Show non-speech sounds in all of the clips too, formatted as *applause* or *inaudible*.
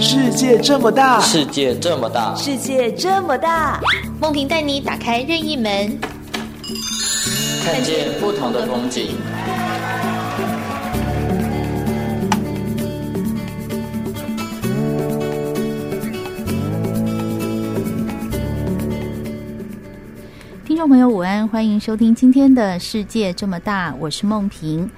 世界这么大，世界这么大，世界这么大，梦萍带你打开任意门，看见不同的风景。听众朋友，午安，欢迎收听今天的《世界这么大》，我是梦萍。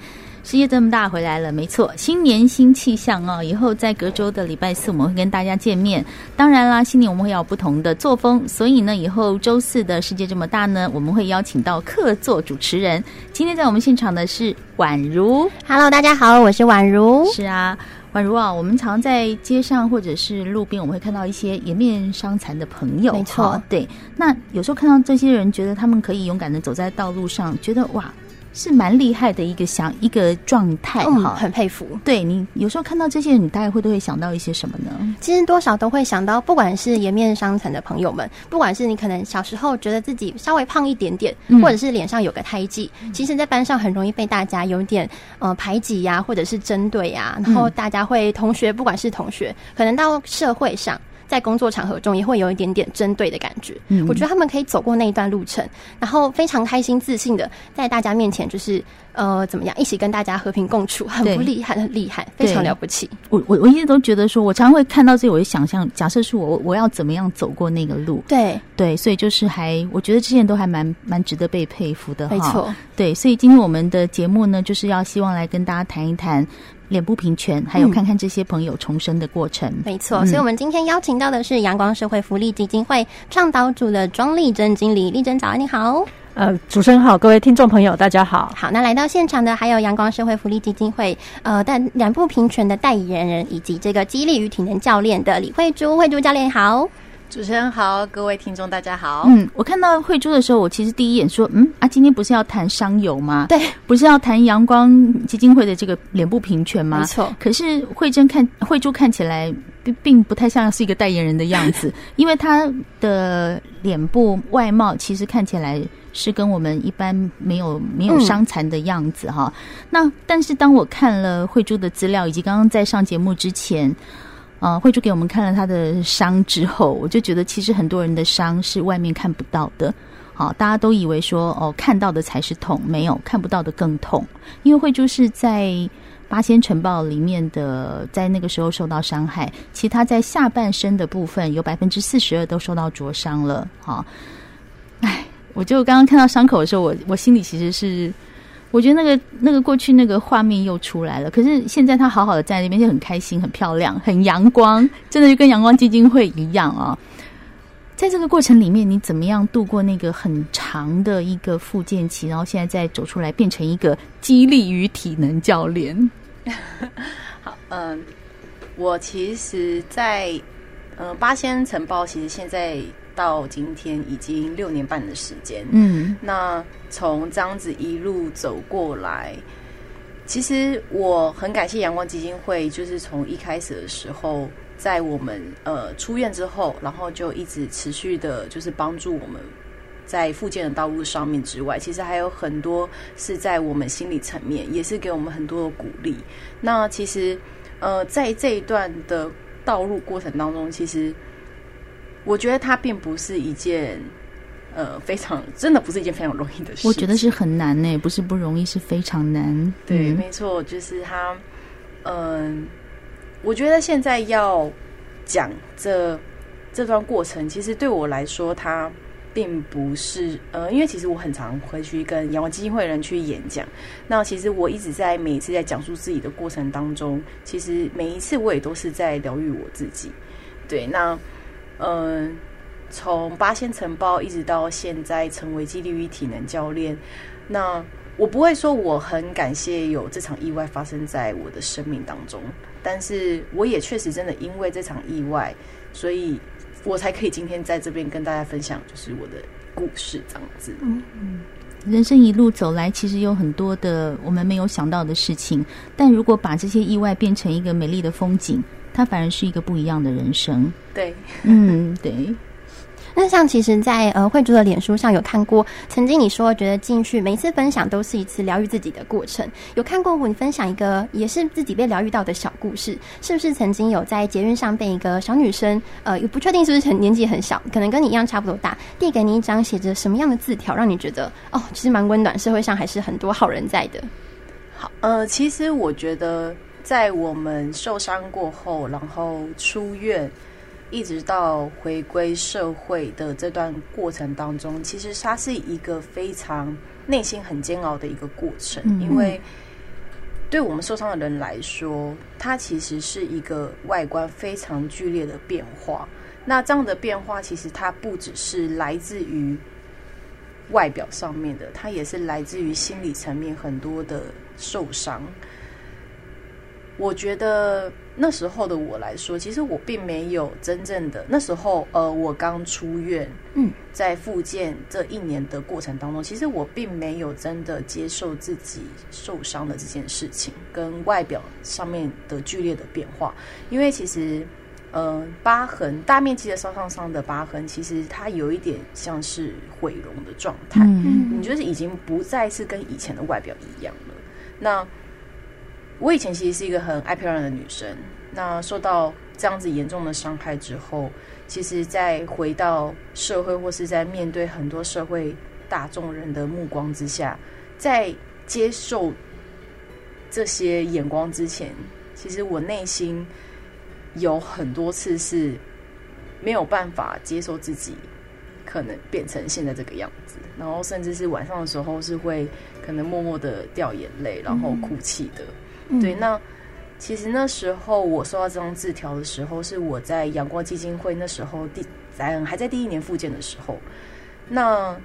世界这么大，回来了，没错，新年新气象哦。以后在隔周的礼拜四，我们会跟大家见面。当然啦，新年我们会有不同的作风，所以呢，以后周四的世界这么大呢，我们会邀请到客座主持人。今天在我们现场的是宛如。Hello，大家好，我是宛如。是啊，宛如啊，我们常在街上或者是路边，我们会看到一些颜面伤残的朋友。没错，对。那有时候看到这些人，觉得他们可以勇敢的走在道路上，觉得哇。是蛮厉害的一个想一个状态哈、嗯，很佩服。对，你有时候看到这些人，你大概会都会想到一些什么呢？其实多少都会想到，不管是颜面伤残的朋友们，不管是你可能小时候觉得自己稍微胖一点点，嗯、或者是脸上有个胎记，其实，在班上很容易被大家有点呃排挤呀、啊，或者是针对呀、啊，然后大家会同学，不管是同学，可能到社会上。在工作场合中也会有一点点针对的感觉，嗯，我觉得他们可以走过那一段路程，然后非常开心、自信的在大家面前，就是呃，怎么样，一起跟大家和平共处，很不厉害，很厉害，非常了不起。我我我一直都觉得说，我常常会看到这，我就想象，假设是我，我要怎么样走过那个路？对对，所以就是还，我觉得这些人都还蛮蛮值得被佩服的，没错。对，所以今天我们的节目呢，就是要希望来跟大家谈一谈。脸部平权，还有看看这些朋友重生的过程。嗯、没错，所以我们今天邀请到的是阳光社会福利基金会倡导组的庄丽珍经理。丽珍早安，你好。呃，主持人好，各位听众朋友，大家好。好，那来到现场的还有阳光社会福利基金会呃，但脸部平权的代言人，以及这个肌力与体能教练的李慧珠，慧珠教练好。主持人好，各位听众大家好。嗯，我看到慧珠的时候，我其实第一眼说，嗯啊，今天不是要谈商友吗？对，不是要谈阳光基金会的这个脸部平权吗？没错。可是慧珍看慧珠看起来并并不太像是一个代言人的样子，*laughs* 因为她的脸部外貌其实看起来是跟我们一般没有没有伤残的样子哈、嗯。那但是当我看了慧珠的资料，以及刚刚在上节目之前。呃，慧珠给我们看了他的伤之后，我就觉得其实很多人的伤是外面看不到的。好，大家都以为说哦，看到的才是痛，没有看不到的更痛。因为慧珠是在八仙尘爆里面的，在那个时候受到伤害，其他在下半身的部分有百分之四十二都受到灼伤了。好，哎，我就刚刚看到伤口的时候，我我心里其实是。我觉得那个那个过去那个画面又出来了，可是现在他好好的在那边就很开心、很漂亮、很阳光，真的就跟阳光基金会一样啊！在这个过程里面，你怎么样度过那个很长的一个复健期？然后现在再走出来，变成一个激励与体能教练。*laughs* 好，嗯、我其实在，在嗯八仙城堡，其实现在。到今天已经六年半的时间，嗯，那从这样子一路走过来，其实我很感谢阳光基金会，就是从一开始的时候，在我们呃出院之后，然后就一直持续的，就是帮助我们在复健的道路上面之外，其实还有很多是在我们心理层面，也是给我们很多的鼓励。那其实呃，在这一段的道路过程当中，其实。我觉得它并不是一件，呃，非常真的不是一件非常容易的事。我觉得是很难呢，不是不容易，是非常难。对，嗯、没错，就是他，嗯、呃，我觉得现在要讲这这段过程，其实对我来说，它并不是，呃，因为其实我很常回去跟阳光基金会的人去演讲。那其实我一直在每一次在讲述自己的过程当中，其实每一次我也都是在疗愈我自己。对，那。嗯，从八仙尘爆一直到现在成为肌力与体能教练，那我不会说我很感谢有这场意外发生在我的生命当中，但是我也确实真的因为这场意外，所以我才可以今天在这边跟大家分享，就是我的故事这样子。嗯，人生一路走来，其实有很多的我们没有想到的事情，但如果把这些意外变成一个美丽的风景。它反而是一个不一样的人生。对，嗯，对。那像其实在，在呃慧珠的脸书上有看过，曾经你说觉得进去每一次分享都是一次疗愈自己的过程。有看过你分享一个也是自己被疗愈到的小故事，*laughs* 是不是曾经有在捷运上被一个小女生，呃，也不确定是不是很年纪很小，可能跟你一样差不多大，递给你一张写着什么样的字条，让你觉得哦，其实蛮温暖，社会上还是很多好人在的。好，呃，其实我觉得在我们受伤过后，然后出院。一直到回归社会的这段过程当中，其实它是一个非常内心很煎熬的一个过程，嗯、因为对我们受伤的人来说，它其实是一个外观非常剧烈的变化。那这样的变化，其实它不只是来自于外表上面的，它也是来自于心理层面很多的受伤。我觉得那时候的我来说，其实我并没有真正的那时候，呃，我刚出院，嗯，在复健这一年的过程当中，其实我并没有真的接受自己受伤的这件事情，跟外表上面的剧烈的变化。因为其实，呃，疤痕大面积的烧伤伤的疤痕，其实它有一点像是毁容的状态，嗯，你就是已经不再是跟以前的外表一样了。那我以前其实是一个很爱漂亮的女生，那受到这样子严重的伤害之后，其实，在回到社会或是在面对很多社会大众人的目光之下，在接受这些眼光之前，其实我内心有很多次是没有办法接受自己可能变成现在这个样子，然后甚至是晚上的时候是会可能默默的掉眼泪，然后哭泣的。嗯对，那其实那时候我收到这张字条的时候，是我在阳光基金会那时候第在还在第一年复健的时候。那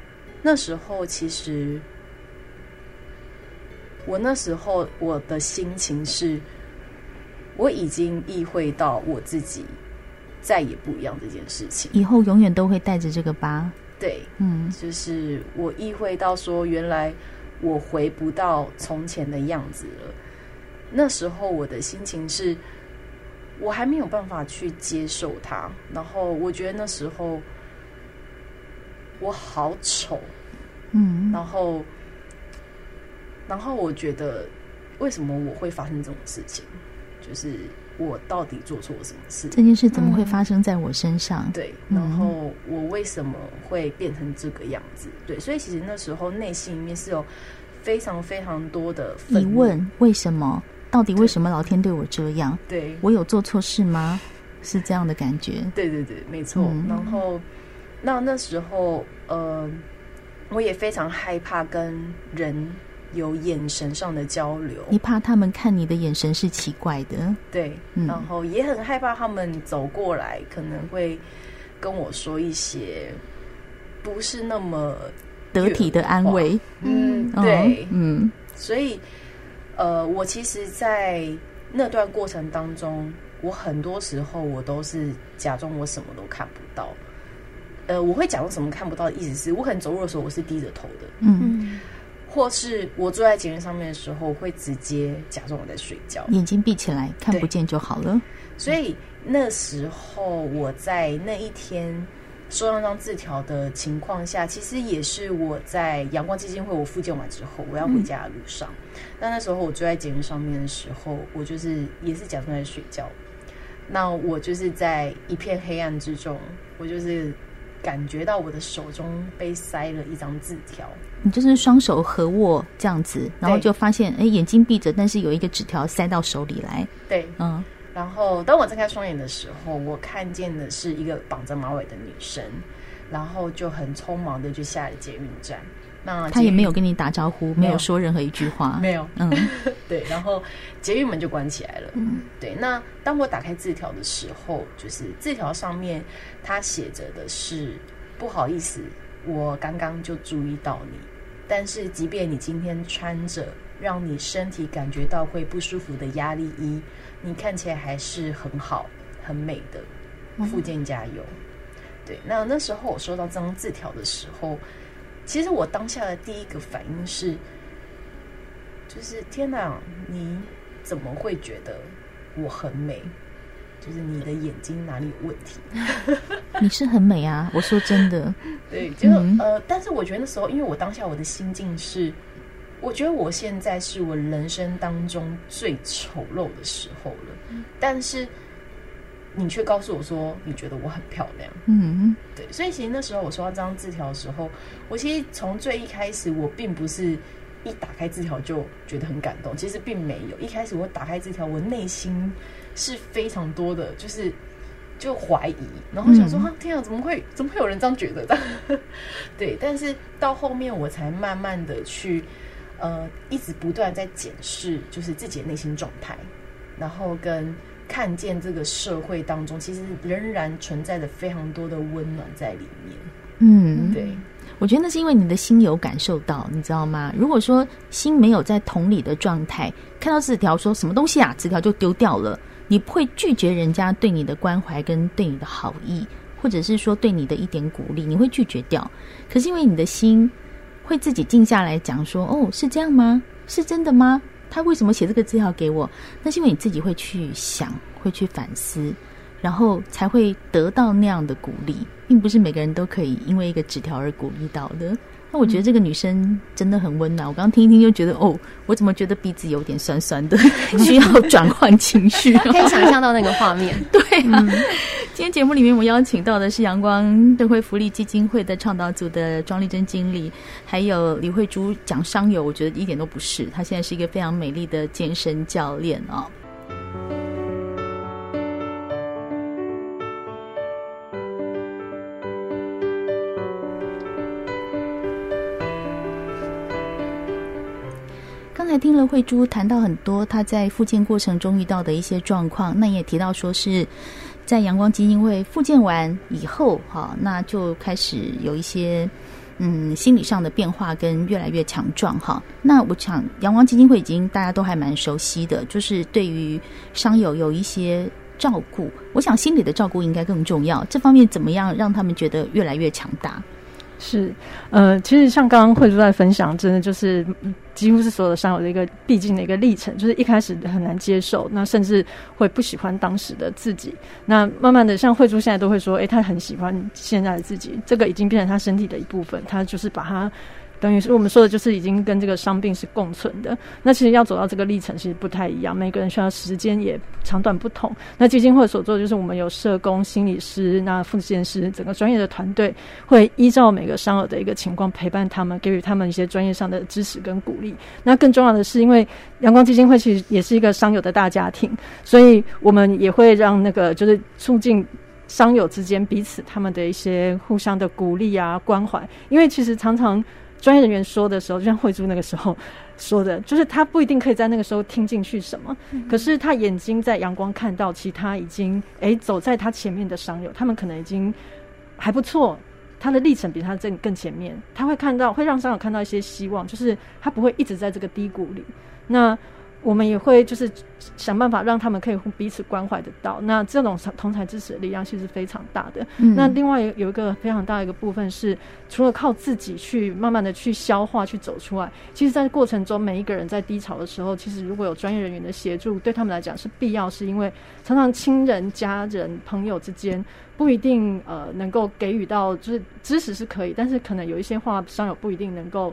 那时候其实我那时候我的心情是，我已经意会到我自己再也不一样这件事情，以后永远都会带着这个疤。对，嗯，就是我意会到说，原来我回不到从前的样子了。那时候我的心情是，我还没有办法去接受它。然后我觉得那时候我好丑，嗯，然后，然后我觉得为什么我会发生这种事情？就是我到底做错了什么事？这件事怎么会发生在我身上？嗯，对，然后我为什么会变成这个样子？对，所以其实那时候内心里面是有非常非常多的疑问，为什么？到底为什么老天对我这样？对，我有做错事吗？是这样的感觉。对对对，没错。嗯、然后，那那时候，呃，我也非常害怕跟人有眼神上的交流。你怕他们看你的眼神是奇怪的？对。嗯、然后也很害怕他们走过来可能会跟我说一些不是那么得体的安慰。嗯，对，嗯，所以。呃，我其实，在那段过程当中，我很多时候我都是假装我什么都看不到。呃，我会假装什么看不到的意思是，我可能走路的时候我是低着头的，嗯，或是我坐在捷运上面的时候，我会直接假装我在睡觉，眼睛闭起来看不见就好了。所以那时候我在那一天。收到那张字条的情况下，其实也是我在阳光基金会我复健完之后，我要回家的路上。嗯、但那时候我坐在捷运上面的时候，我就是也是假装在睡觉。那我就是在一片黑暗之中，我就是感觉到我的手中被塞了一张字条。你就是双手合握这样子，然后就发现，哎对，眼睛闭着，但是有一个纸条塞到手里来。对，嗯。然后，当我睁开双眼的时候，我看见的是一个绑着马尾的女生，然后就很匆忙的就下了捷运站。那他也没有跟你打招呼，没有，没有说任何一句话，*laughs* 没有。嗯，*laughs* 对。然后捷运门就关起来了。嗯，对。那当我打开字条的时候，就是字条上面它写着的是：不好意思，我刚刚就注意到你，但是即便你今天穿着让你身体感觉到会不舒服的压力衣。你看起来还是很好、很美的，附件加油。嗯、对，那那时候我收到这张字条的时候，其实我当下的第一个反应是，就是天哪，你怎么会觉得我很美？就是你的眼睛哪里有问题？*laughs* 你是很美啊，我说真的。*laughs* 对，就、嗯、呃，但是我觉得那时候，因为我当下我的心境是，我觉得我现在是我人生当中最丑陋的时候了，嗯、但是你却告诉我说你觉得我很漂亮。嗯，对，所以其实那时候我收到这张字条的时候，我其实从最一开始，我并不是一打开字条就觉得很感动，其实并没有。一开始我打开字条，我内心。是非常多的，就是就怀疑，然后想说，嗯、天啊，怎么会怎么会有人这样觉得的？*laughs* 对，但是到后面我才慢慢的去，呃，一直不断在检视，就是自己的内心状态，然后跟看见这个社会当中，其实仍然存在着非常多的温暖在里面。嗯，对，我觉得那是因为你的心有感受到，你知道吗？如果说心没有在同理的状态，看到纸条说什么东西啊，纸条就丢掉了。你不会拒绝人家对你的关怀跟对你的好意，或者是说对你的一点鼓励，你会拒绝掉。可是因为你的心会自己静下来讲说：“哦，是这样吗？是真的吗？他为什么写这个字条给我？”那是因为你自己会去想，会去反思，然后才会得到那样的鼓励，并不是每个人都可以因为一个纸条而鼓励到的。那我觉得这个女生真的很温暖。我刚刚听一听就觉得，哦，我怎么觉得鼻子有点酸酸的，*laughs* 需要转换情绪。*laughs* 可以想象到那个画面。*laughs* 对啊，嗯、今天节目里面我邀请到的是阳光灯会福利基金会的倡导组的庄丽珍经理，还有李慧珠讲商友，我觉得一点都不是。她现在是一个非常美丽的健身教练啊。刚听了慧珠谈到很多她在复健过程中遇到的一些状况，那也提到说是在阳光基金会复健完以后，哈，那就开始有一些嗯心理上的变化跟越来越强壮，哈。那我想阳光基金会已经大家都还蛮熟悉的，就是对于伤友有一些照顾，我想心理的照顾应该更重要。这方面怎么样让他们觉得越来越强大？是，呃，其实像刚刚慧珠在分享，真的就是几乎是所有的伤友的一个必经的一个历程，就是一开始很难接受，那甚至会不喜欢当时的自己，那慢慢的，像慧珠现在都会说，诶，她很喜欢现在的自己，这个已经变成她身体的一部分，她就是把它。等于是我们说的，就是已经跟这个伤病是共存的。那其实要走到这个历程，其实不太一样。每个人需要时间也长短不同。那基金会所做的就是，我们有社工、心理师、那复健师，整个专业的团队会依照每个伤友的一个情况陪伴他们，给予他们一些专业上的支持跟鼓励。那更重要的是，因为阳光基金会其实也是一个伤友的大家庭，所以我们也会让那个就是促进伤友之间彼此他们的一些互相的鼓励啊、关怀。因为其实常常。专业人员说的时候，就像慧珠那个时候说的，就是他不一定可以在那个时候听进去什么，嗯、可是他眼睛在阳光看到，其他已经哎、欸、走在他前面的商友，他们可能已经还不错，他的历程比他更更前面，他会看到，会让商友看到一些希望，就是他不会一直在这个低谷里。那我们也会就是想办法让他们可以彼此关怀得到，那这种同台支持的力量其实非常大的。嗯、那另外有一个非常大的一个部分是，除了靠自己去慢慢的去消化、去走出来，其实，在过程中每一个人在低潮的时候，其实如果有专业人员的协助，对他们来讲是必要，是因为常常亲人、家人、朋友之间不一定呃能够给予到，就是支持是可以，但是可能有一些话伤友不一定能够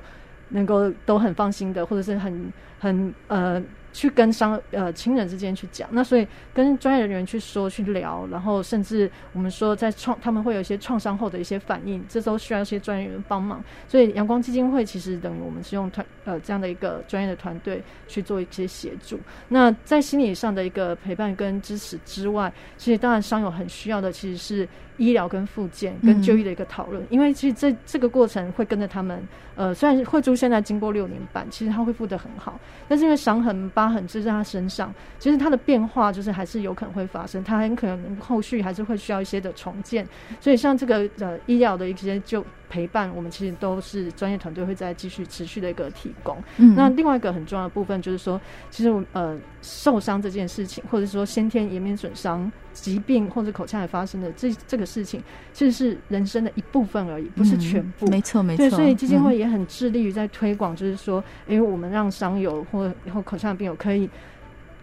能够都很放心的，或者是很很呃。去跟伤呃亲人之间去讲，那所以跟专业人员去说去聊，然后甚至我们说在创他们会有一些创伤后的一些反应，这都需要一些专业人员帮忙。所以阳光基金会其实等于我们是用团呃这样的一个专业的团队去做一些协助。那在心理上的一个陪伴跟支持之外，其实当然伤友很需要的其实是医疗跟复健跟就医的一个讨论，嗯、因为其实这这个过程会跟着他们呃虽然慧珠现在经过六年半，其实他恢复的很好，但是因为伤痕。疤痕就在他身上，其实他的变化就是还是有可能会发生，他很可能后续还是会需要一些的重建，所以像这个呃医疗的一些就。陪伴我们其实都是专业团队会在继续持续的一个提供。嗯，那另外一个很重要的部分就是说，其实呃受伤这件事情，或者说先天颜面损伤、疾病或者口腔癌发生的这这个事情，其实是人生的一部分而已，不是全部。嗯、没错，没错。对，所以基金会也很致力于在推广，就是说，因为我们让伤友或以后口腔的病友可以。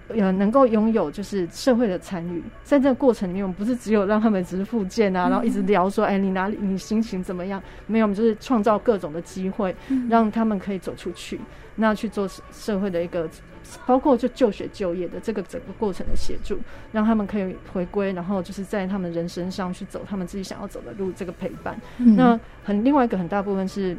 呃能够拥有就是社会的参与，在这个过程里面，我们不是只有让他们只是复健啊，然后一直聊说，哎，你哪里你心情怎么样？没有，我们就是创造各种的机会，让他们可以走出去，那去做社会的一个。包括就就学就业的这个整个过程的协助，让他们可以回归，然后就是在他们人生上去走他们自己想要走的路，这个陪伴。嗯、那很另外一个很大部分是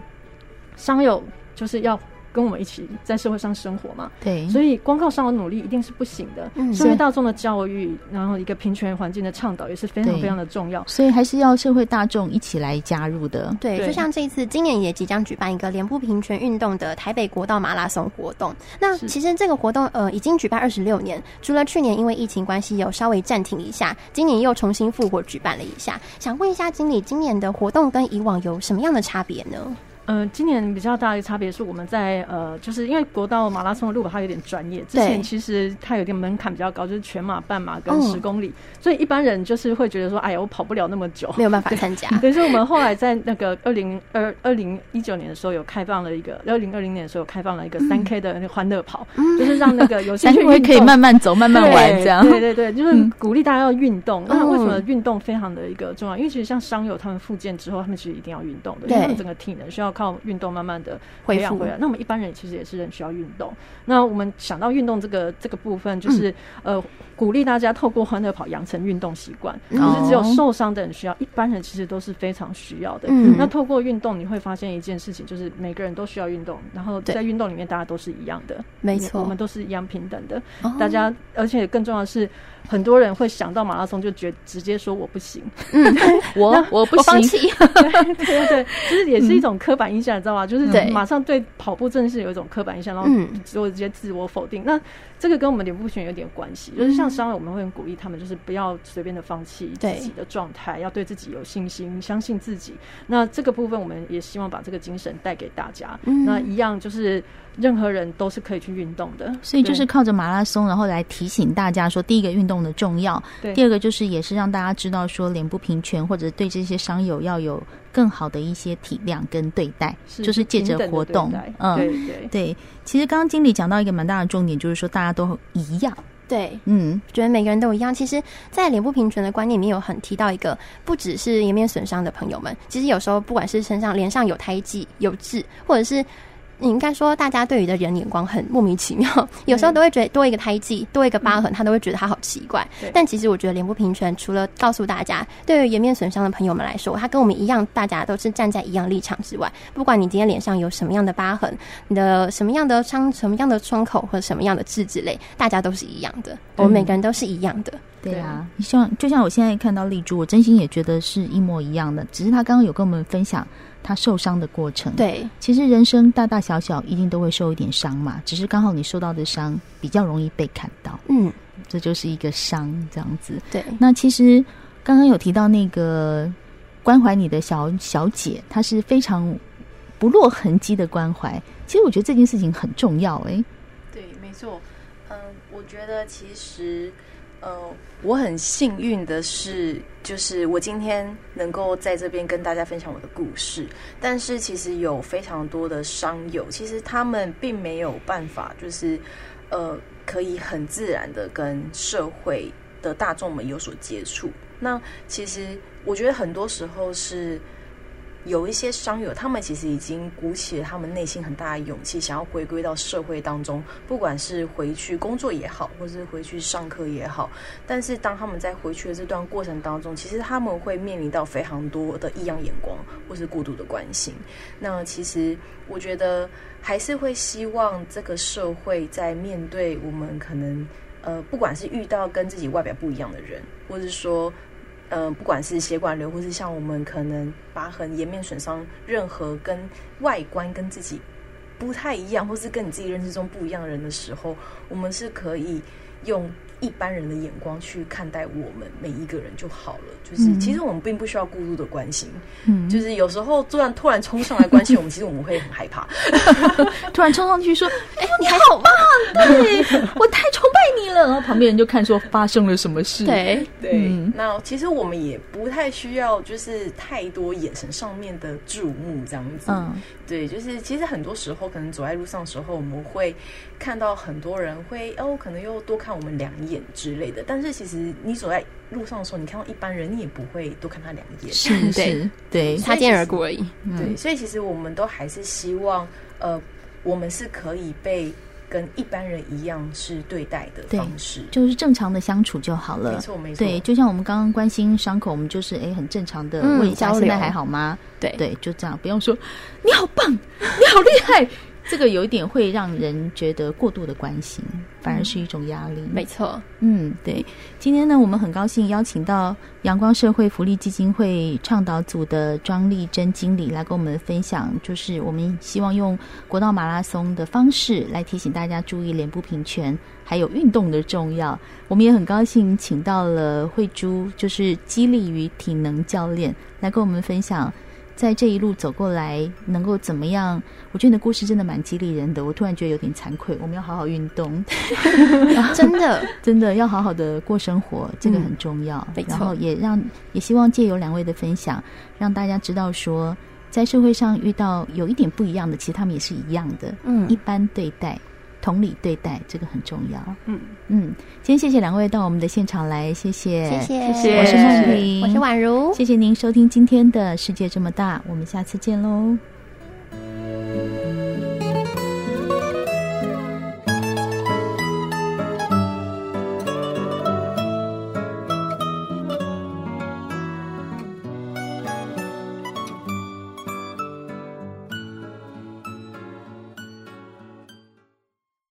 商友，就是要。跟我们一起在社会上生活嘛，对，所以光靠商友努力一定是不行的。嗯，社会大众的教育，然后一个平权环境的倡导也是非常非常的重要，所以还是要社会大众一起来加入的。对，就像这一次，今年也即将举办一个脸部平权运动的台北国道马拉松活动。那其实这个活动呃已经举办二十六年，除了去年因为疫情关系有稍微暂停一下，今年又重新复活举办了一下。想问一下经理，今年的活动跟以往有什么样的差别呢？呃，今年比较大的差别是，我们在呃，就是因为国道马拉松的路它有点专业，之前其实它有点门槛比较高，就是全马、半马跟十公里，嗯，所以一般人就是会觉得说，哎呀，我跑不了那么久，没有办法参加。对，所以我们后来在那个二零二二零一九年的时候，有开放了一个二零二零年的时候有开放了一个三 K 的那个欢乐跑，嗯，就是让那个有 *laughs* 兴趣运动可以慢慢走、慢慢玩这样。对对对，就是鼓励大家要运动。那为什么运动非常的一个重要？因为其实像商友他们复健之后，他们其实一定要运动的，因为他们整个体能需要靠运动慢慢。的培养回来，那我们一般人其实也是很需要运动。那我们想到运动这个这个部分，就是、嗯、呃鼓励大家透过欢乐跑养成运动习惯。不、嗯、是只有受伤的人需要，一般人其实都是非常需要的。嗯、那透过运动，你会发现一件事情，就是每个人都需要运动。然后在运动里面，大家都是一样的，没错，我们都是一样平等的。哦、大家，而且更重要的是，很多人会想到马拉松就觉直接说我不行，嗯、我我不行，对对就是也是一种刻板印象，你知道吗？就是马上对跑步真的是有一种刻板印象，然后就直接自我否定。那这个跟我们脸部平权有点关系，就是像商人我们会很鼓励他们，就是不要随便的放弃自己的状态，要对自己有信心，相信自己。那这个部分我们也希望把这个精神带给大家。那一样就是。任何人都是可以去运动的，所以就是靠着马拉松，然后来提醒大家说，第一个运动的重要，对，第二个就是也是让大家知道说，脸部平权或者对这些伤友要有更好的一些体谅跟对待，是就是借着活动，嗯，对对对。其实刚刚经理讲到一个蛮大的重点，就是说大家都一样，对，嗯，觉得每个人都一样。其实，在脸部平权的观念里面有很提到一个，不只是颜面损伤的朋友们，其实有时候不管是身上脸上有胎记、有痣，或者是。你应该说，大家对于的人眼光很莫名其妙，有时候都会觉得多一个胎记、多一个疤痕，他都会觉得他好奇怪。但其实我觉得脸部平权，除了告诉大家，对于颜面损伤的朋友们来说，他跟我们一样，大家都是站在一样立场之外。不管你今天脸上有什么样的疤痕，你的什么样的伤、什么样的创口或者什么样的痣之类，大家都是一样的。我们每个人都是一样的。对啊，像就像我现在看到丽珠，我真心也觉得是一模一样的。只是她刚刚有跟我们分享。他受伤的过程，对，其实人生大大小小一定都会受一点伤嘛，只是刚好你受到的伤比较容易被看到，嗯，这就是一个伤这样子。对，那其实刚刚有提到那个关怀你的小小姐，她是非常不落痕迹的关怀。其实我觉得这件事情很重要，欸，哎，对，没错，嗯，我觉得其实。呃，我很幸运的是，就是我今天能够在这边跟大家分享我的故事。但是其实有非常多的商友，其实他们并没有办法，就是呃，可以很自然的跟社会的大众们有所接触。那其实我觉得很多时候是。有一些商友，他们其实已经鼓起了他们内心很大的勇气，想要回归到社会当中，不管是回去工作也好，或是回去上课也好。但是当他们在回去的这段过程当中，其实他们会面临到非常多的异样眼光，或是过度的关心。那其实我觉得还是会希望这个社会在面对我们可能呃，不管是遇到跟自己外表不一样的人，或是说。嗯、呃，不管是血管瘤，或是像我们可能疤痕、颜面损伤，任何跟外观跟自己不太一样，或是跟你自己认知中不一样的人的时候，我们是可以用一般人的眼光去看待我们每一个人就好了。就是其实我们并不需要过度的关心，嗯，就是有时候突然突然冲上来关心我们，其实我们会很害怕。*laughs* 突然冲上去说：“ *laughs* 哎、欸，你还好棒！对 *laughs* 我太崇拜你了。”然后旁边人就看说发生了什么事。对对、嗯，那其实我们也不太需要就是太多眼神上面的注目这样子。嗯，对，就是其实很多时候可能走在路上的时候，我们会看到很多人会哦，可能又多看我们两眼之类的。但是其实你走在路上的时候，你看到一般人，你也不会多看他两眼，是 *laughs* 是，对，擦肩而过而已。对，所以其实我们都还是希望，呃，我们是可以被跟一般人一样是对待的方式，就是正常的相处就好了。没错没错，对，就像我们刚刚关心伤口，我们就是哎很正常的问一下，现在还好吗？对对，就这样，不用说你好棒，你好厉害。这个有一点会让人觉得过度的关心，反而是一种压力。没错，嗯，对。今天呢，我们很高兴邀请到阳光社会福利基金会倡导组的庄丽珍经理来跟我们分享，就是我们希望用国道马拉松的方式来提醒大家注意脸部平权，还有运动的重要。我们也很高兴请到了慧珠，就是激励与体能教练，来跟我们分享。在这一路走过来，能够怎么样？我觉得你的故事真的蛮激励人的。我突然觉得有点惭愧，我们要好好运动，*laughs* 真的，*laughs* 真的要好好的过生活，这个很重要。嗯、然后也让也希望借由两位的分享，让大家知道说，在社会上遇到有一点不一样的，其实他们也是一样的，嗯，一般对待。同理对待，这个很重要。嗯嗯，今天谢谢两位到我们的现场来，谢谢谢谢，我是梦萍，我是宛如，谢谢您收听今天的世界这么大，我们下次见喽。